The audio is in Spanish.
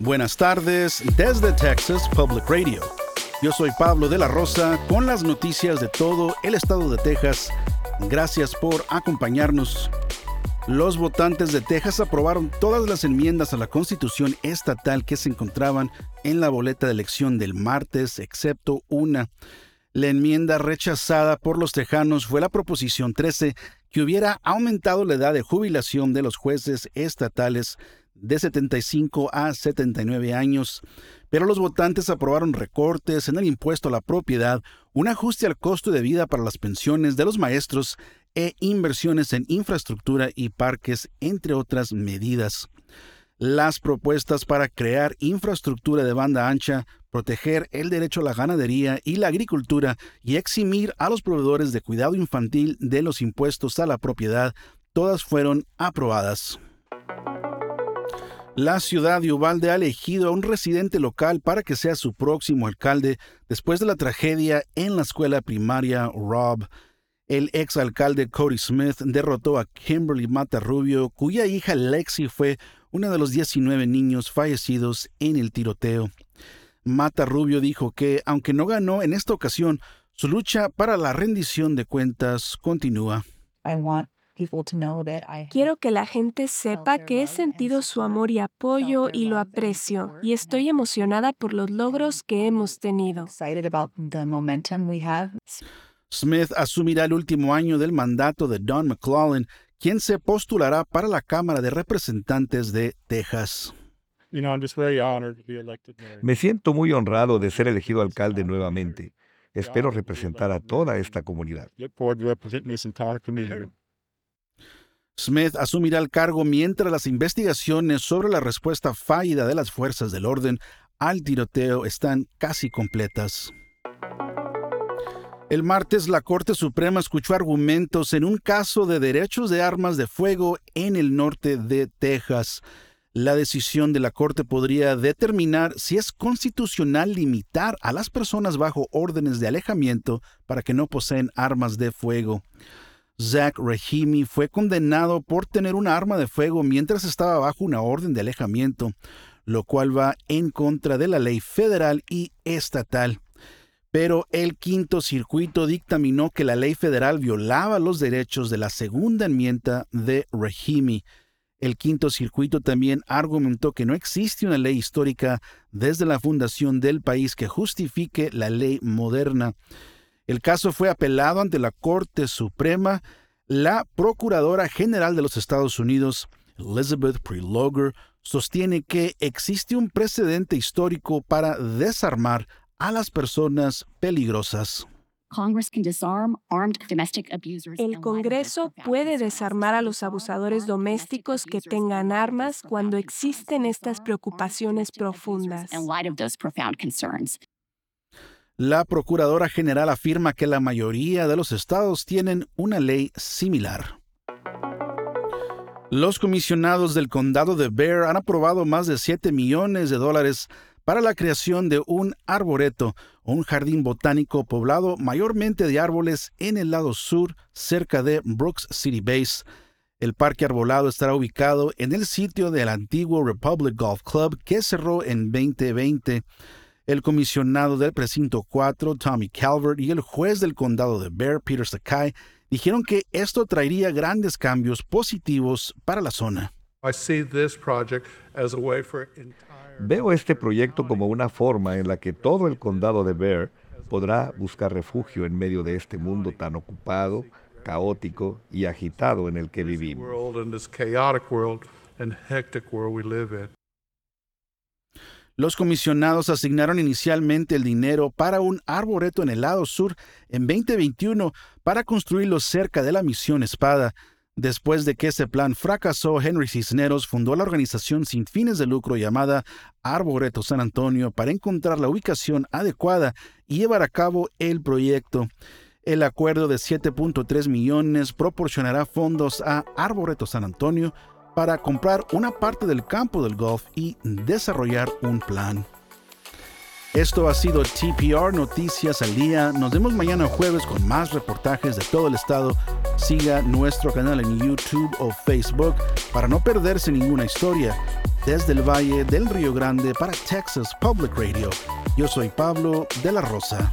Buenas tardes desde Texas Public Radio. Yo soy Pablo de la Rosa con las noticias de todo el estado de Texas. Gracias por acompañarnos. Los votantes de Texas aprobaron todas las enmiendas a la constitución estatal que se encontraban en la boleta de elección del martes, excepto una. La enmienda rechazada por los tejanos fue la proposición 13, que hubiera aumentado la edad de jubilación de los jueces estatales de 75 a 79 años, pero los votantes aprobaron recortes en el impuesto a la propiedad, un ajuste al costo de vida para las pensiones de los maestros e inversiones en infraestructura y parques, entre otras medidas. Las propuestas para crear infraestructura de banda ancha, proteger el derecho a la ganadería y la agricultura y eximir a los proveedores de cuidado infantil de los impuestos a la propiedad, todas fueron aprobadas. La ciudad de Uvalde ha elegido a un residente local para que sea su próximo alcalde después de la tragedia en la escuela primaria Rob. El exalcalde Cody Smith derrotó a Kimberly Matarrubio, cuya hija Lexi fue una de los 19 niños fallecidos en el tiroteo. Matarrubio dijo que, aunque no ganó en esta ocasión, su lucha para la rendición de cuentas continúa. Quiero que la gente sepa que he sentido su amor y apoyo y lo aprecio, y estoy emocionada por los logros que hemos tenido. Smith asumirá el último año del mandato de Don McClellan, quien se postulará para la Cámara de Representantes de Texas. Me siento muy honrado de ser elegido alcalde nuevamente. Espero representar a toda esta comunidad. Smith asumirá el cargo mientras las investigaciones sobre la respuesta fallida de las fuerzas del orden al tiroteo están casi completas. El martes la Corte Suprema escuchó argumentos en un caso de derechos de armas de fuego en el norte de Texas. La decisión de la Corte podría determinar si es constitucional limitar a las personas bajo órdenes de alejamiento para que no poseen armas de fuego. Zach Rahimi fue condenado por tener un arma de fuego mientras estaba bajo una orden de alejamiento, lo cual va en contra de la ley federal y estatal. Pero el quinto circuito dictaminó que la ley federal violaba los derechos de la segunda enmienda de Rahimi. El quinto circuito también argumentó que no existe una ley histórica desde la fundación del país que justifique la ley moderna. El caso fue apelado ante la Corte Suprema. La Procuradora General de los Estados Unidos, Elizabeth Prelogar, sostiene que existe un precedente histórico para desarmar a las personas peligrosas. El Congreso puede desarmar a los abusadores domésticos que tengan armas cuando existen estas preocupaciones profundas. La Procuradora General afirma que la mayoría de los estados tienen una ley similar. Los comisionados del condado de Bear han aprobado más de 7 millones de dólares para la creación de un arboreto, un jardín botánico poblado mayormente de árboles en el lado sur, cerca de Brooks City Base. El parque arbolado estará ubicado en el sitio del antiguo Republic Golf Club que cerró en 2020. El comisionado del precinto 4, Tommy Calvert, y el juez del condado de Bear, Peter Sakai, dijeron que esto traería grandes cambios positivos para la zona. Veo este proyecto como una forma en la que todo el condado de Bear podrá buscar refugio en medio de este mundo tan ocupado, caótico y agitado en el que vivimos. Los comisionados asignaron inicialmente el dinero para un arboreto en el lado sur en 2021 para construirlo cerca de la misión Espada. Después de que ese plan fracasó, Henry Cisneros fundó la organización sin fines de lucro llamada Arboreto San Antonio para encontrar la ubicación adecuada y llevar a cabo el proyecto. El acuerdo de 7.3 millones proporcionará fondos a Arboreto San Antonio para comprar una parte del campo del golf y desarrollar un plan. Esto ha sido TPR Noticias al Día. Nos vemos mañana jueves con más reportajes de todo el estado. Siga nuestro canal en YouTube o Facebook para no perderse ninguna historia. desde el Valle del Río Grande para Texas Public Radio. Yo soy Pablo de la Rosa.